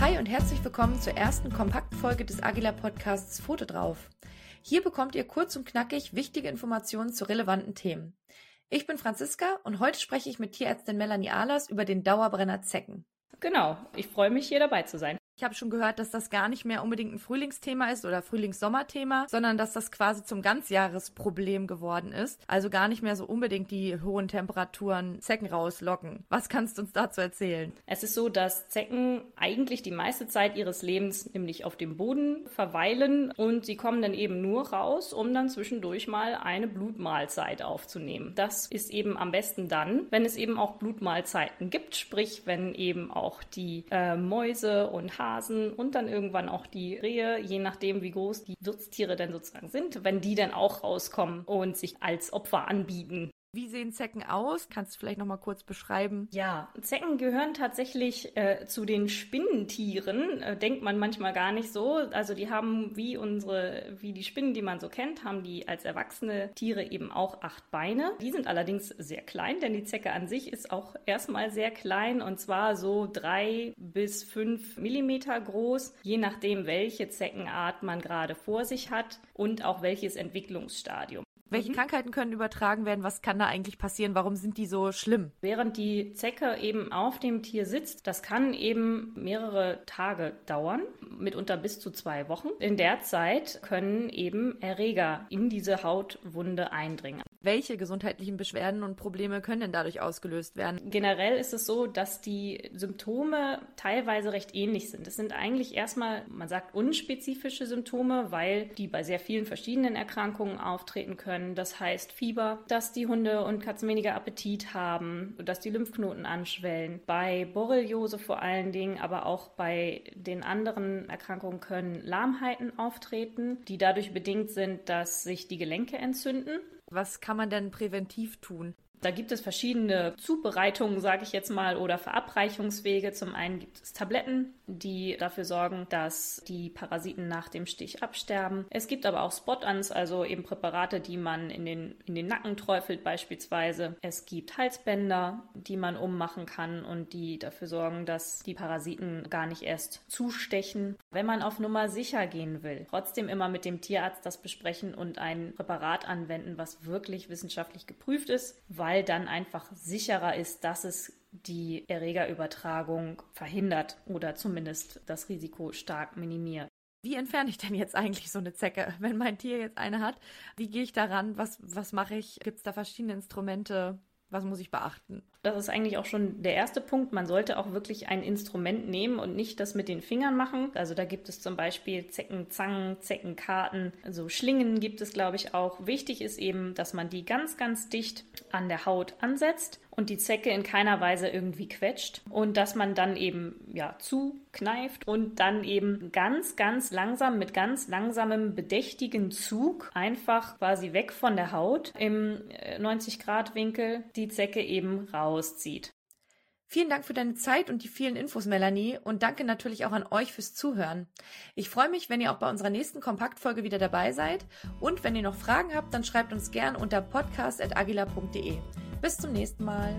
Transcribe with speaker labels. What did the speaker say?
Speaker 1: Hi und herzlich willkommen zur ersten Kompaktfolge des Agila Podcasts Foto drauf. Hier bekommt ihr kurz und knackig wichtige Informationen zu relevanten Themen. Ich bin Franziska und heute spreche ich mit Tierärztin Melanie Ahlers über den Dauerbrenner Zecken.
Speaker 2: Genau, ich freue mich hier dabei zu sein.
Speaker 1: Ich habe schon gehört, dass das gar nicht mehr unbedingt ein Frühlingsthema ist oder Frühlings-Sommerthema, sondern dass das quasi zum Ganzjahresproblem geworden ist. Also gar nicht mehr so unbedingt die hohen Temperaturen Zecken rauslocken. Was kannst du uns dazu erzählen?
Speaker 2: Es ist so, dass Zecken eigentlich die meiste Zeit ihres Lebens nämlich auf dem Boden verweilen und sie kommen dann eben nur raus, um dann zwischendurch mal eine Blutmahlzeit aufzunehmen. Das ist eben am besten dann, wenn es eben auch Blutmahlzeiten gibt, sprich wenn eben auch die äh, Mäuse und Haare Hasen und dann irgendwann auch die Rehe, je nachdem, wie groß die Wirtstiere denn sozusagen sind, wenn die dann auch rauskommen und sich als Opfer anbieten.
Speaker 1: Wie sehen Zecken aus? Kannst du vielleicht noch mal kurz beschreiben?
Speaker 2: Ja, Zecken gehören tatsächlich äh, zu den Spinnentieren. Äh, denkt man manchmal gar nicht so. Also die haben wie unsere, wie die Spinnen, die man so kennt, haben die als erwachsene Tiere eben auch acht Beine. Die sind allerdings sehr klein, denn die Zecke an sich ist auch erstmal sehr klein und zwar so drei bis fünf Millimeter groß, je nachdem, welche Zeckenart man gerade vor sich hat und auch welches Entwicklungsstadium.
Speaker 1: Welche mhm. Krankheiten können übertragen werden? Was kann da eigentlich passieren? Warum sind die so schlimm?
Speaker 2: Während die Zecke eben auf dem Tier sitzt, das kann eben mehrere Tage dauern, mitunter bis zu zwei Wochen. In der Zeit können eben Erreger in diese Hautwunde eindringen.
Speaker 1: Welche gesundheitlichen Beschwerden und Probleme können denn dadurch ausgelöst werden?
Speaker 2: Generell ist es so, dass die Symptome teilweise recht ähnlich sind. Es sind eigentlich erstmal, man sagt, unspezifische Symptome, weil die bei sehr vielen verschiedenen Erkrankungen auftreten können. Das heißt Fieber, dass die Hunde und Katzen weniger Appetit haben, dass die Lymphknoten anschwellen. Bei Borreliose vor allen Dingen, aber auch bei den anderen Erkrankungen können Lahmheiten auftreten, die dadurch bedingt sind, dass sich die Gelenke entzünden.
Speaker 1: Was kann man denn präventiv tun?
Speaker 2: Da gibt es verschiedene Zubereitungen, sage ich jetzt mal, oder Verabreichungswege. Zum einen gibt es Tabletten, die dafür sorgen, dass die Parasiten nach dem Stich absterben. Es gibt aber auch Spot-Ons, also eben Präparate, die man in den, in den Nacken träufelt beispielsweise. Es gibt Halsbänder, die man ummachen kann und die dafür sorgen, dass die Parasiten gar nicht erst zustechen. Wenn man auf Nummer sicher gehen will, trotzdem immer mit dem Tierarzt das besprechen und ein Präparat anwenden, was wirklich wissenschaftlich geprüft ist, weil weil dann einfach sicherer ist, dass es die Erregerübertragung verhindert oder zumindest das Risiko stark minimiert.
Speaker 1: Wie entferne ich denn jetzt eigentlich so eine Zecke, wenn mein Tier jetzt eine hat? Wie gehe ich daran? Was, was mache ich? Gibt es da verschiedene Instrumente? Was muss ich beachten?
Speaker 2: Das ist eigentlich auch schon der erste Punkt. Man sollte auch wirklich ein Instrument nehmen und nicht das mit den Fingern machen. Also da gibt es zum Beispiel Zeckenzangen, Zeckenkarten, also Schlingen gibt es, glaube ich, auch. Wichtig ist eben, dass man die ganz, ganz dicht an der Haut ansetzt und die Zecke in keiner Weise irgendwie quetscht und dass man dann eben ja zukneift und dann eben ganz ganz langsam mit ganz langsamem bedächtigen Zug einfach quasi weg von der Haut im 90 äh, die Zecke eben rauszieht.
Speaker 1: Vielen Dank für deine Zeit und die vielen Infos, Melanie, und danke natürlich auch an euch fürs Zuhören. Ich freue mich, wenn ihr auch bei unserer nächsten Kompaktfolge wieder dabei seid. Und wenn ihr noch Fragen habt, dann schreibt uns gern unter podcast.agila.de. Bis zum nächsten Mal.